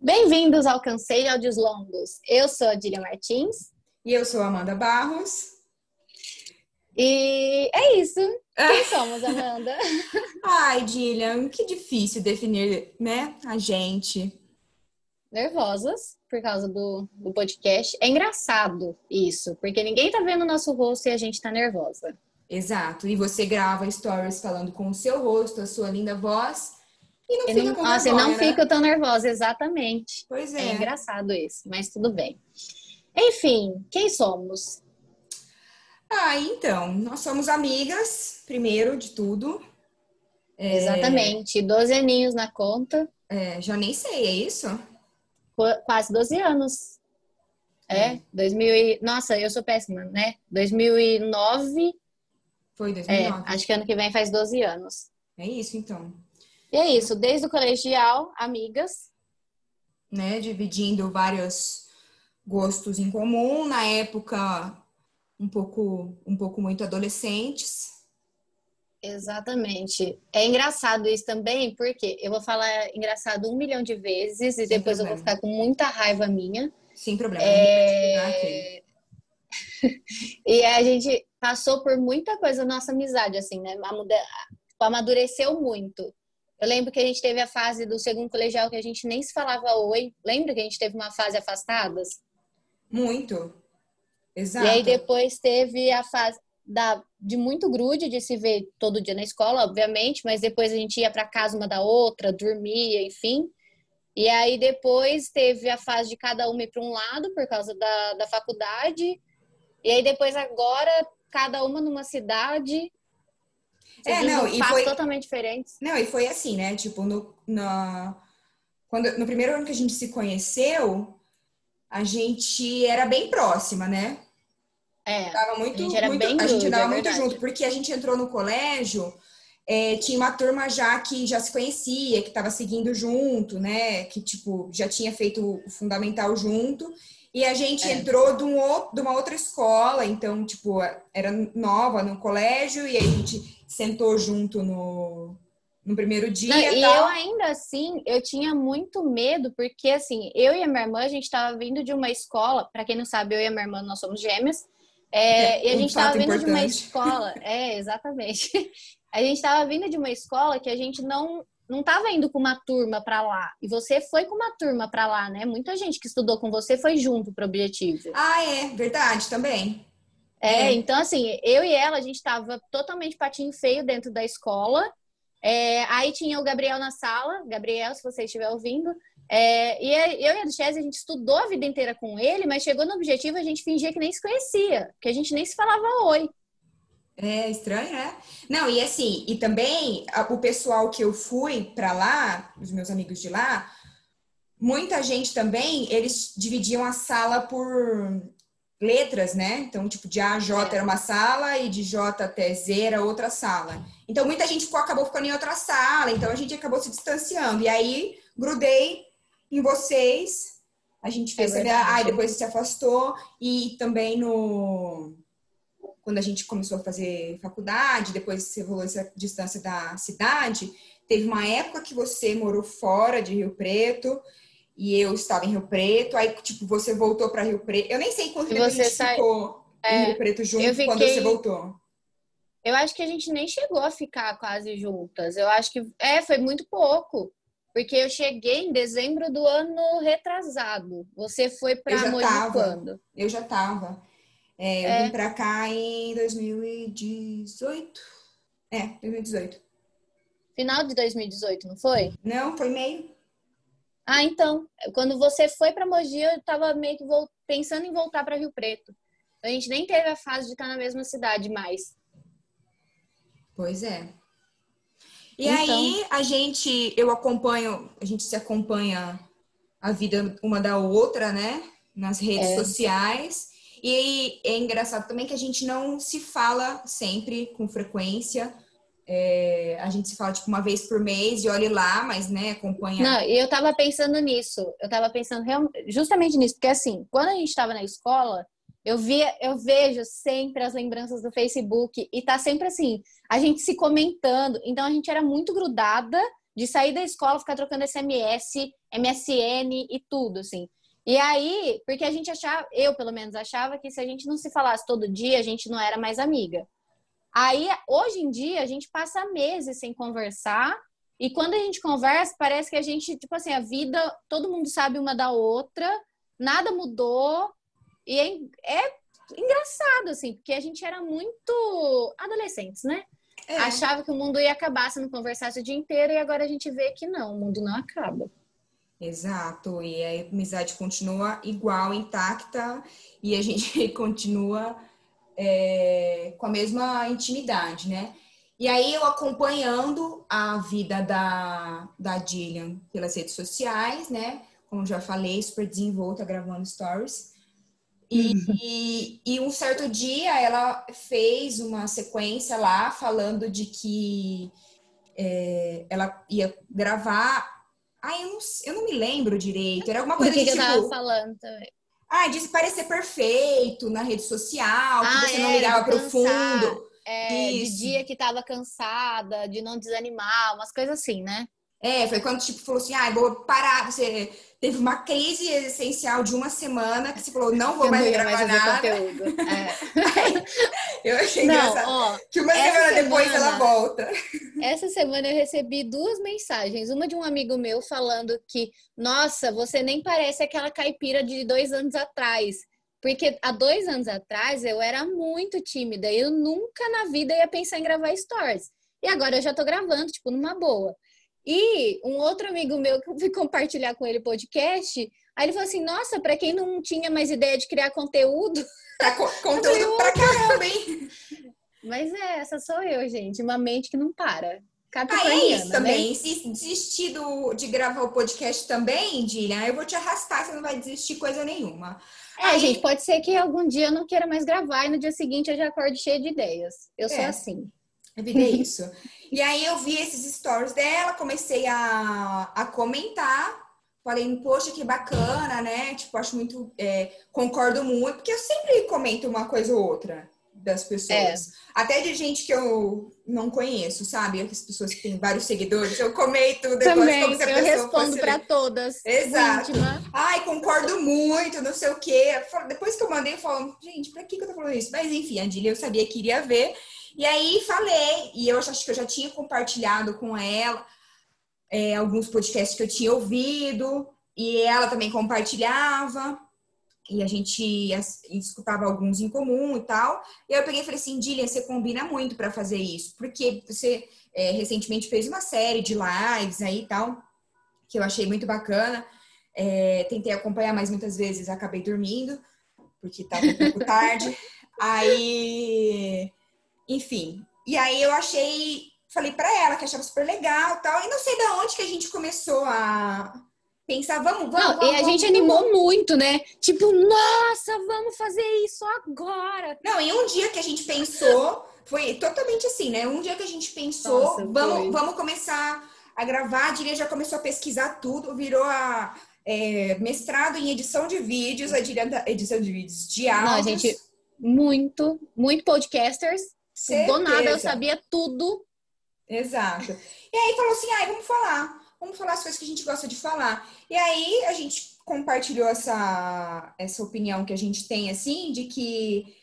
Bem-vindos ao Cansei Áudios Longos. Eu sou a Dília Martins. E eu sou a Amanda Barros. E é isso. Quem somos, Amanda? Ai, Dília, que difícil definir, né, a gente. Nervosas por causa do, do podcast. É engraçado isso, porque ninguém tá vendo o nosso rosto e a gente tá nervosa. Exato. E você grava stories falando com o seu rosto, a sua linda voz. E não fica não, com nossa, vergonha, não né? fico tão nervosa, exatamente. Pois É é. engraçado isso, mas tudo bem. Enfim, quem somos? Ah, então, nós somos amigas, primeiro de tudo. É, Exatamente. 12 aninhos na conta, é, já nem sei, é isso? qu- quase 12 anos. É, Hum. 2000 e... Nossa, eu sou péssima, né? 2009, Foi é, 2009. acho que ano que vem faz 12 anos. É isso, então. E é isso, desde o colegial, amigas. Né? Dividindo vários gostos em comum. Na época, um pouco, um pouco muito adolescentes. Exatamente. É engraçado isso também, porque eu vou falar engraçado um milhão de vezes e Sem depois eu vou problema. ficar com muita raiva minha. Sem problema. É... e a gente passou por muita coisa na nossa amizade, assim, né? Amadureceu muito. Eu lembro que a gente teve a fase do segundo colegial que a gente nem se falava oi. Lembra que a gente teve uma fase afastadas? Muito. Exato. E aí depois teve a fase da, de muito grude, de se ver todo dia na escola, obviamente, mas depois a gente ia para casa uma da outra, dormia, enfim. E aí depois teve a fase de cada uma ir para um lado por causa da, da faculdade. E aí depois agora, cada uma numa cidade. É, não, e foi- totalmente diferentes. Não, e foi assim, né? Tipo, no, na, quando, no primeiro ano que a gente se conheceu, a gente era bem próxima, né? É. Tava muito, A gente era muito- bem a gente grude, andava é muito junto, porque a gente entrou no colégio, é, tinha uma turma já que já se conhecia, que estava seguindo junto, né? Que, tipo, já tinha feito o fundamental junto. E a gente É. entrou de, um outro, de uma outra escola, então, tipo, era nova no colégio, e aí a gente sentou junto no, no primeiro dia. Não, e tal. eu ainda assim, eu tinha muito medo, porque assim, eu e a minha irmã, a gente estava vindo de uma escola, para quem não sabe, eu e a minha irmã, nós somos gêmeas, é, É, e a um gente estava fato vindo de uma importante. escola, é, exatamente. A gente estava vindo de uma escola que a gente não não estava indo com uma turma para lá. E você foi com uma turma para lá, né? Muita gente que estudou com você foi junto pro objetivo. Ah, é, verdade, também. É, É. então assim, eu e ela, a gente tava totalmente patinho feio dentro da escola. É, aí tinha o Gabriel na sala, Gabriel, se você estiver ouvindo. É, e eu e a Duchesse, a gente estudou a vida inteira com ele, mas chegou no objetivo, a gente fingia que nem se conhecia, que a gente nem se falava oi. É estranho, né? Não, e assim, e também a- o pessoal que eu fui pra lá, os meus amigos de lá, muita gente também, eles dividiam a sala por letras, né? Então, tipo, de A a J É. era uma sala e de J até Z era outra sala. Então, muita gente ficou, acabou ficando em outra sala, então a gente acabou se distanciando. E aí, grudei em vocês, a gente fez É aí depois se afastou, e também no quando a gente começou a fazer faculdade, depois você rolou essa distância da cidade, teve uma época que você morou fora de Rio Preto e eu estava em Rio Preto, aí tipo você voltou para Rio Preto. Eu nem sei quanto tempo a você gente sai- ficou É, em Rio Preto junto eu quando fiquei- você voltou. Eu acho que a gente nem chegou a ficar quase juntas. Eu acho que é, foi muito pouco. Porque eu cheguei em dezembro do ano retrasado. Você foi para Mogi quando? Eu já tava. É, eu É. vim para cá em 2018. É, 2018. Final de 2018, não foi? Não, foi meio. Ah, então, quando você foi para Mogi, eu tava meio que pensando em voltar para Rio Preto. A gente nem teve a fase de estar na mesma cidade mais. Pois é. E Então. aí a gente, eu acompanho, a gente se acompanha a vida uma da outra, né? Nas redes É. sociais. E é engraçado também que a gente não se fala sempre com frequência. É, a gente se fala tipo uma vez por mês e olhe lá, mas né, acompanha. Não, eu tava pensando nisso. Eu tava pensando justamente nisso, porque assim, quando a gente tava na escola, eu via, eu vejo sempre as lembranças do Facebook e tá sempre assim, a gente se comentando. Então a gente era muito grudada, de sair da escola, ficar trocando SMS, MSN e tudo, assim. E aí, porque a gente achava, eu pelo menos achava que se a gente não se falasse todo dia, a gente não era mais amiga. Aí, hoje em dia, a gente passa meses sem conversar. E quando a gente conversa, parece que a gente, tipo assim, a vida, todo mundo sabe uma da outra, nada mudou. E é, é engraçado, assim, porque a gente era muito adolescentes, né? É. Achava que o mundo ia acabar se não conversasse o dia inteiro, e agora a gente vê que não, o mundo não acaba. Exato, e a amizade continua igual, intacta, e a gente continua é, com a mesma intimidade, né? E aí eu acompanhando a vida da, da Dillian pelas redes sociais, né? Como já falei, super desenvolta gravando stories. E, uhum. e, e, um certo dia ela fez uma sequência lá falando de que é, ela ia gravar. Ai, eu não, eu não me lembro direito. Era alguma coisa que, que tipo, eu tava falando também. Ah, disse parecer perfeito na rede social, que ah, você é, não ligava pro fundo. É, de dia que tava cansada, de não desanimar, umas coisas assim, né? É, foi quando tipo falou assim: ah, vou parar. Você teve uma crise existencial de uma semana que você falou: não vou mais gravar mais nada. Conteúdo. É. eu achei não, engraçado. Ó, que uma semana, semana depois ela volta. Essa semana eu recebi duas mensagens. Uma de um amigo meu falando que, nossa, você nem parece aquela caipira de dois anos atrás. Porque há dois anos atrás eu era muito tímida. Eu nunca na vida ia pensar em gravar stories. E agora eu já tô gravando, tipo, numa boa. E um outro amigo meu que eu fui compartilhar com ele podcast, aí ele falou assim: Nossa, para quem não tinha mais ideia de criar conteúdo. Pra co conteúdo pra caramba, hein? Mas é, essa sou eu, gente. Uma mente que não para. Ah, é isso né? também. Se desistir do, de gravar o podcast também, Dilha, eu vou te arrastar, você não vai desistir coisa nenhuma. É, Aí... gente, pode ser que algum dia eu não queira mais gravar e no dia seguinte eu já acorde cheia de ideias. Eu é. sou assim. A vida é isso. e aí eu vi esses stories dela, comecei a, a comentar. Falei, poxa, que bacana, né? Tipo, acho muito. É, concordo muito, porque eu sempre comento uma coisa ou outra das pessoas. É. Até de gente que eu não conheço, sabe? As pessoas que têm vários seguidores, eu comento depois Também, como se a eu respondo para todas. Exato. Íntima. Ai, concordo muito, não sei o quê. Depois que eu mandei, eu falo, gente, pra que, que eu tô falando isso? Mas enfim, a Dília eu sabia que iria ver. E aí falei, e eu acho que eu já tinha compartilhado com ela é, alguns podcasts que eu tinha ouvido, e ela também compartilhava, e a gente escutava alguns em comum e tal. E eu peguei e falei assim, Dillian, você combina muito para fazer isso, porque você é, recentemente fez uma série de lives aí e tal, que eu achei muito bacana. É, tentei acompanhar, mas muitas vezes acabei dormindo, porque estava um pouco tarde. Aí enfim. E aí eu achei, falei para ela que achava super legal tal. E não sei da onde que a gente começou a pensar, vamos, vamos. Não, vamos, e a vamos, gente vamos, animou muito, né? Tipo, nossa, vamos fazer isso agora. Não, e um dia que a gente pensou, foi totalmente assim, né? Um dia que a gente pensou, nossa, vamos, vamos começar a gravar, a Diria já começou a pesquisar tudo, virou a é, mestrado em edição de vídeos, a Diria edição de vídeos de áudios. Não, a gente, muito, muito podcasters Certeza. Do nada eu sabia tudo. Exato. E aí falou assim: ai, vamos falar. Vamos falar as coisas que a gente gosta de falar. E aí a gente compartilhou essa, essa opinião que a gente tem, assim, de que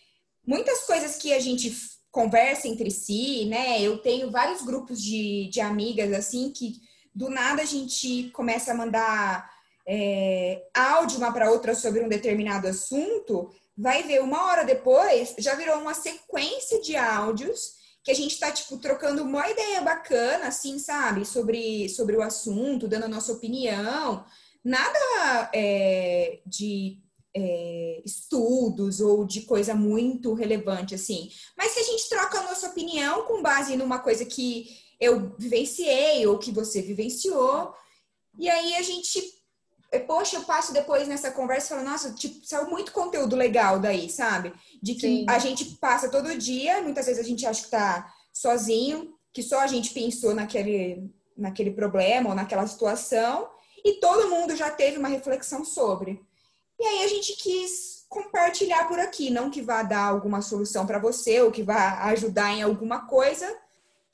muitas coisas que a gente conversa entre si, né? Eu tenho vários grupos de, de amigas, assim, que do nada a gente começa a mandar é, áudio uma para outra sobre um determinado assunto vai ver uma hora depois, já virou uma sequência de áudios que a gente está tipo, trocando uma ideia bacana, assim, sabe? Sobre, sobre o assunto, dando a nossa opinião. Nada é, de é, estudos ou de coisa muito relevante, assim. Mas que a gente troca a nossa opinião com base numa coisa que eu vivenciei ou que você vivenciou. E aí a gente poxa, eu passo depois nessa conversa e falo, nossa, tipo, saiu muito conteúdo legal daí, sabe? De que Sim. a gente passa todo dia, muitas vezes a gente acha que tá sozinho, que só a gente pensou naquele, naquele problema ou naquela situação, e todo mundo já teve uma reflexão sobre. E aí a gente quis compartilhar por aqui, não que vá dar alguma solução para você ou que vá ajudar em alguma coisa,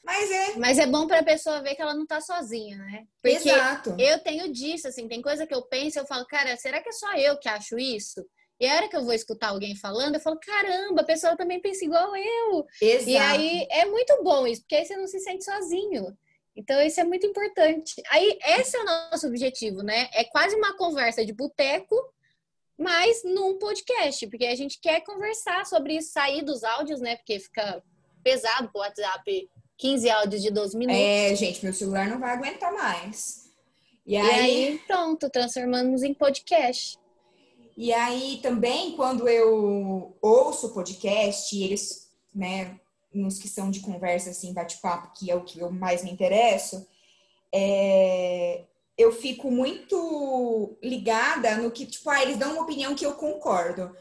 Mas é. Mas é bom para a pessoa ver que ela não tá sozinha, né? Porque Exato. eu tenho disso, assim, tem coisa que eu penso, eu falo, cara, será que é só eu que acho isso? E a hora que eu vou escutar alguém falando, eu falo, caramba, a pessoa também pensa igual eu. Exato. E aí é muito bom isso, porque aí você não se sente sozinho. Então, isso é muito importante. Aí, esse é o nosso objetivo, né? É quase uma conversa de boteco, mas num podcast, porque a gente quer conversar sobre isso, sair dos áudios, né? Porque fica pesado pro WhatsApp 15 áudios de 12 minutos. É, gente, meu celular não vai aguentar mais. E E aí, aí, pronto, transformamos em podcast. E aí também, quando eu ouço podcast, e eles, né, nos que são de conversa, assim, bate-papo, que é o que eu mais me interesso, é, eu fico muito ligada no que, tipo, ah, eles dão uma opinião que eu concordo.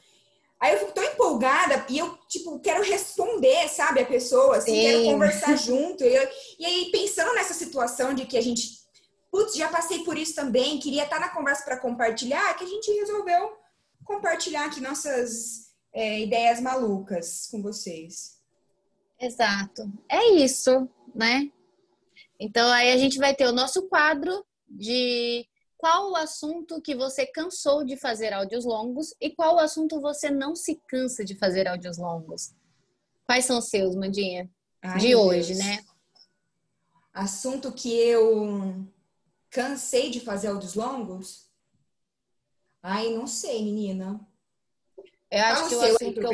Aí eu fico tão empolgada e eu, tipo, quero responder, sabe, a pessoa, assim, Sim. quero conversar junto. E, eu- e aí, pensando nessa situação de que a gente, putz, já passei por isso também, queria estar na conversa para compartilhar, que a gente resolveu compartilhar aqui nossas é, ideias malucas com vocês. Exato. É isso, né? Então aí a gente vai ter o nosso quadro de qual o assunto que você cansou de fazer áudios longos e qual o assunto você não se cansa de fazer áudios longos. Quais são os seus, Mandinha? Ai, de hoje, Deus. né? Assunto que eu cansei de fazer áudios longos? Ai, não sei, menina. Eu acho que o assunto que eu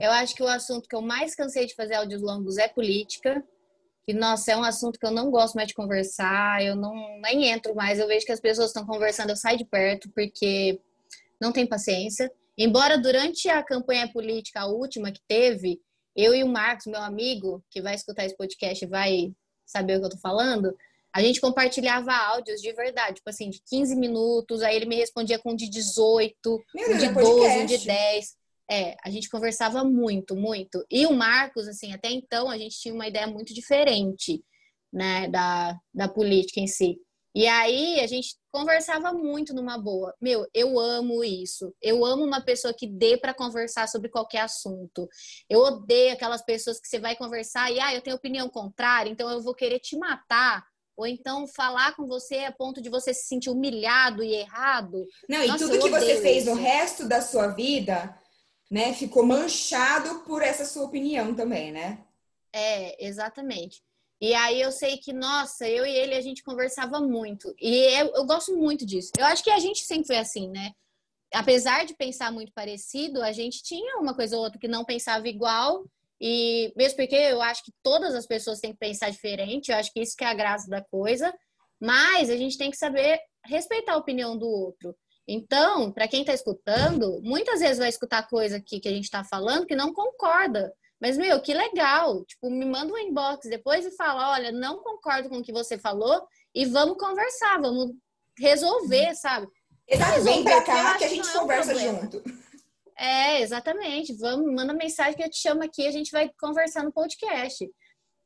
eu acho que o assunto que eu mais cansei de fazer áudios longos é política. Que, nossa, é um assunto que eu não gosto mais de conversar, eu não nem entro mais. Eu vejo que as pessoas estão conversando, eu saio de perto, porque não tem paciência. Embora durante a campanha política, a última que teve, eu e o Marcos, meu amigo, que vai escutar esse podcast e vai saber o que eu tô falando, a gente compartilhava áudios de verdade, tipo assim, de 15 minutos, aí ele me respondia com um de 18, Meu um Deus, de é 12, um podcast. de 10. É, a gente conversava muito, muito. E o Marcos, assim, até então a gente tinha uma ideia muito diferente, né, da, da política em si. E aí a gente conversava muito numa boa. Meu, eu amo isso. Eu amo uma pessoa que dê para conversar sobre qualquer assunto. Eu odeio aquelas pessoas que você vai conversar e, ah, eu tenho opinião contrária, então eu vou querer te matar. Ou então falar com você a ponto de você se sentir humilhado e errado. Não, e Nossa, tudo eu que você fez no isso. resto da sua vida, né, ficou manchado por essa sua opinião também, né? É, exatamente. E aí eu sei que, nossa, eu e ele a gente conversava muito. E eu, eu gosto muito disso. Eu acho que a gente sempre foi assim, né? Apesar de pensar muito parecido, a gente tinha uma coisa ou outra que não pensava igual. E mesmo porque eu acho que todas as pessoas têm que pensar diferente, eu acho que isso que é a graça da coisa. Mas a gente tem que saber respeitar a opinião do outro. Então, para quem está escutando, muitas vezes vai escutar coisa aqui que a gente está falando que não concorda. Mas, meu, que legal. Tipo, me manda um inbox depois e fala: olha, não concordo com o que você falou e vamos conversar, vamos resolver, sabe? Exato, vem pra cá que a gente não é um conversa junto. É, exatamente. Vamos, manda mensagem que eu te chamo aqui, a gente vai conversar no podcast.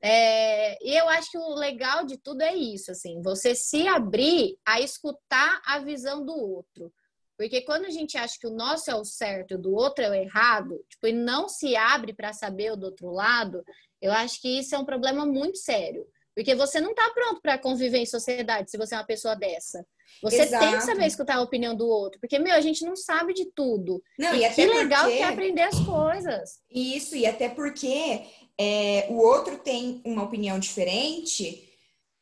É, e eu acho que o legal de tudo é isso, assim, você se abrir a escutar a visão do outro. Porque quando a gente acha que o nosso é o certo e o do outro é o errado, tipo, e não se abre para saber o do outro lado, eu acho que isso é um problema muito sério. Porque você não está pronto para conviver em sociedade se você é uma pessoa dessa. Você tem que Exato. saber escutar a opinião do outro. Porque, meu, a gente não sabe de tudo. Não, E, e que até legal porque... que é aprender as coisas. Isso, e até porque é, o outro tem uma opinião diferente,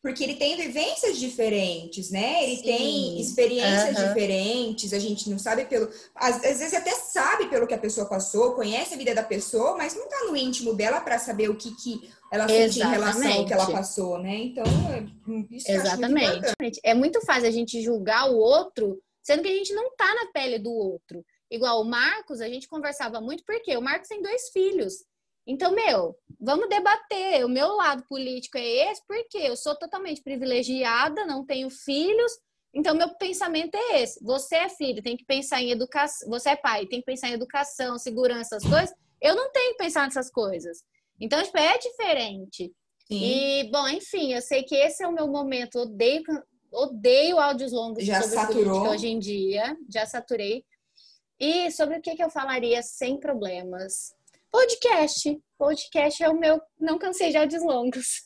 porque ele tem vivências diferentes, né? Ele Sim. tem experiências Aham. diferentes, a gente não sabe pelo. Às, às vezes até sabe pelo que a pessoa passou, conhece a vida da pessoa, mas não tá no íntimo dela para saber o que, que ela sente em relação ao que ela passou, né? Então, é, isso muito Exatamente. importante. É muito fácil a gente julgar o outro, sendo que a gente não tá na pele do outro. Igual o Marcos, a gente conversava muito porque o Marcos tem dois filhos. Então, meu, vamos debater. O meu lado político é esse, porque eu sou totalmente privilegiada, não tenho filhos. Então, meu pensamento é esse. Você é filho, tem que pensar em educação. Você é pai, tem que pensar em educação, segurança, essas coisas. Eu não tenho que pensar nessas coisas. Então, tipo, é diferente. Sim. E, bom, enfim, eu sei que esse é o meu momento. Odeio, odeio áudios longos Já sobre saturou? política hoje em dia. Já saturei. E sobre o que, que eu falaria sem problemas? Podcast. Podcast é o meu. Não cansei de áudios longos.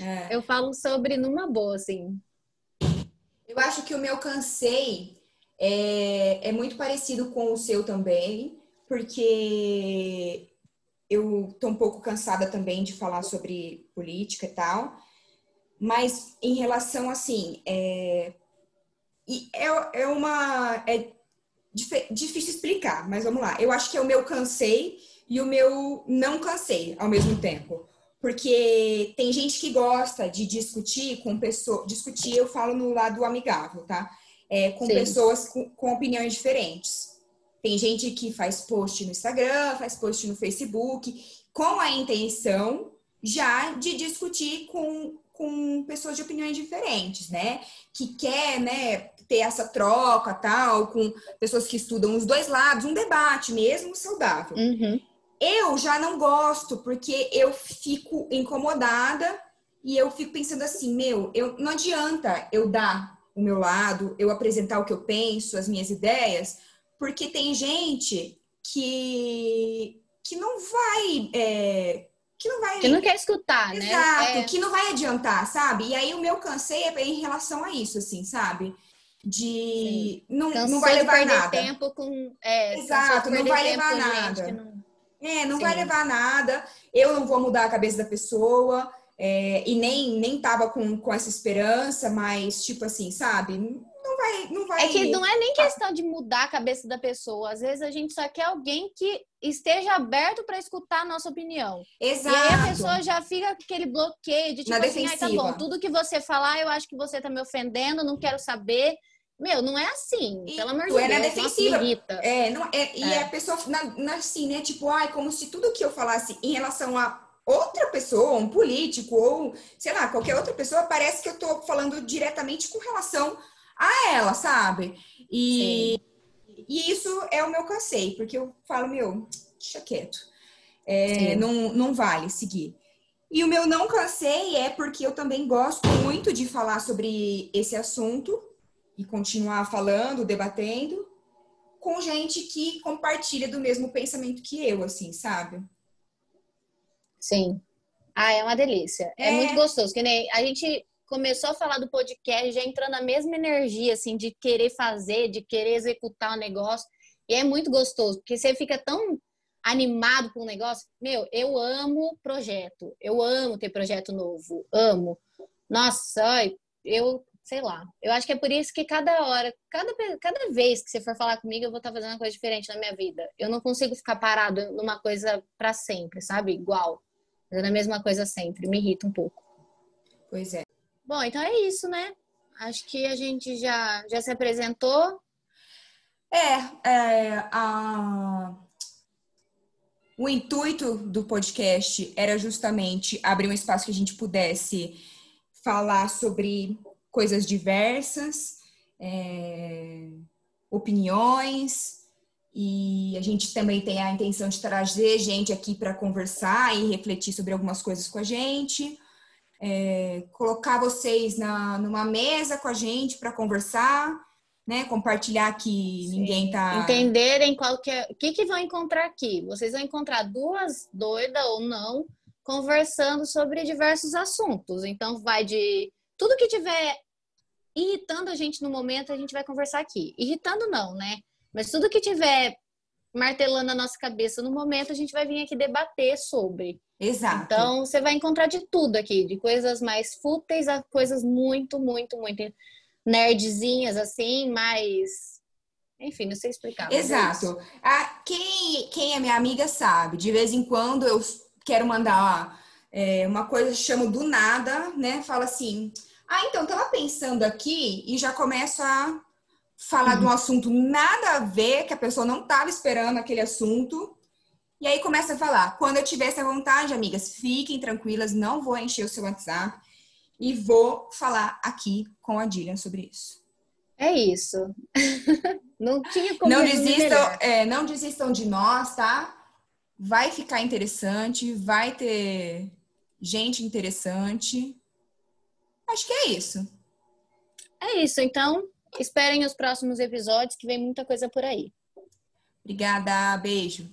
É. Eu falo sobre numa boa, assim. Eu acho que o meu cansei é, é muito parecido com o seu também, porque eu tô um pouco cansada também de falar sobre política e tal. Mas em relação assim, é, é, é uma. É difícil explicar, mas vamos lá. Eu acho que é o meu cansei e o meu não cansei ao mesmo tempo. Porque tem gente que gosta de discutir com pessoas. Discutir, eu falo no lado amigável, tá? É, com Sim. pessoas com, com opiniões diferentes. Tem gente que faz post no Instagram, faz post no Facebook, com a intenção já de discutir com, com pessoas de opiniões diferentes, né? Que quer, né, ter essa troca, tal, com pessoas que estudam os dois lados, um debate mesmo saudável. Uhum. Eu já não gosto, porque eu fico incomodada e eu fico pensando assim, meu, eu, não adianta eu dar o meu lado, eu apresentar o que eu penso, as minhas ideias, porque tem gente que, que não vai é, que não vai. Que não quer escutar, Exato, né? Exato, é... que não vai adiantar, sabe? E aí o meu cansei é em relação a isso, assim, sabe? de não, não vai levar nada. tempo com é, exato, não vai levar nada. É, não Sim. vai levar nada. Eu não vou mudar a cabeça da pessoa. É, e nem nem tava com, com essa esperança, mas tipo assim, sabe? Não vai, não vai. É que não é nem questão de mudar a cabeça da pessoa. Às vezes a gente só quer alguém que esteja aberto para escutar a nossa opinião. Exato. E aí a pessoa já fica com aquele bloqueio de tipo Na assim, ah, tá bom, tudo que você falar, eu acho que você tá me ofendendo, não quero saber. Meu, não é assim, e, pelo amor de é Deus. Na defensiva. É, não, é, e é. a pessoa, na, na, assim, né? Tipo, ai, como se tudo que eu falasse em relação a outra pessoa, um político, ou, sei lá, qualquer outra pessoa, parece que eu tô falando diretamente com relação a ela, sabe? E, e isso é o meu cansei, porque eu falo, meu, deixa quieto. É, não, não vale seguir. E o meu não cansei é porque eu também gosto muito de falar sobre esse assunto e continuar falando, debatendo com gente que compartilha do mesmo pensamento que eu, assim, sabe? Sim. Ah, é uma delícia. É, é muito gostoso. Que nem a gente começou a falar do podcast já entrando na mesma energia, assim, de querer fazer, de querer executar o negócio. E é muito gostoso, porque você fica tão animado com o negócio. Meu, eu amo projeto. Eu amo ter projeto novo. Amo. Nossa, eu sei lá. Eu acho que é por isso que cada hora, cada, cada vez que você for falar comigo, eu vou estar fazendo uma coisa diferente na minha vida. Eu não consigo ficar parado numa coisa para sempre, sabe? Igual. Fazendo a mesma coisa sempre. Me irrita um pouco. Pois é. Bom, então é isso, né? Acho que a gente já, já se apresentou. É, é a... o intuito do podcast era justamente abrir um espaço que a gente pudesse falar sobre coisas diversas, é, opiniões, e a gente também tem a intenção de trazer gente aqui para conversar e refletir sobre algumas coisas com a gente. É, colocar vocês na, numa mesa com a gente para conversar, né? Compartilhar que Sim. ninguém tá. Entenderem qual que é. O que, que vão encontrar aqui? Vocês vão encontrar duas doidas ou não conversando sobre diversos assuntos. Então, vai de tudo que tiver irritando a gente no momento, a gente vai conversar aqui. Irritando não, né? Mas tudo que tiver martelando a nossa cabeça no momento, a gente vai vir aqui debater sobre. Exato. Então, você vai encontrar de tudo aqui, de coisas mais fúteis a coisas muito, muito, muito nerdzinhas, assim, mas. Enfim, não sei explicar. É Exato. É ah, quem, quem é minha amiga sabe, de vez em quando eu quero mandar é, uma coisa, chamo do nada, né? Fala assim: ah, então, tava pensando aqui e já começo a falar uhum. de um assunto nada a ver, que a pessoa não tava esperando aquele assunto. E aí começa a falar: quando eu tiver essa vontade, amigas, fiquem tranquilas, não vou encher o seu WhatsApp e vou falar aqui com a Dillian sobre isso. É isso. não tinha como não desistam, é, não desistam de nós, tá? Vai ficar interessante, vai ter gente interessante. Acho que é isso. É isso. Então, esperem os próximos episódios, que vem muita coisa por aí. Obrigada. Beijo.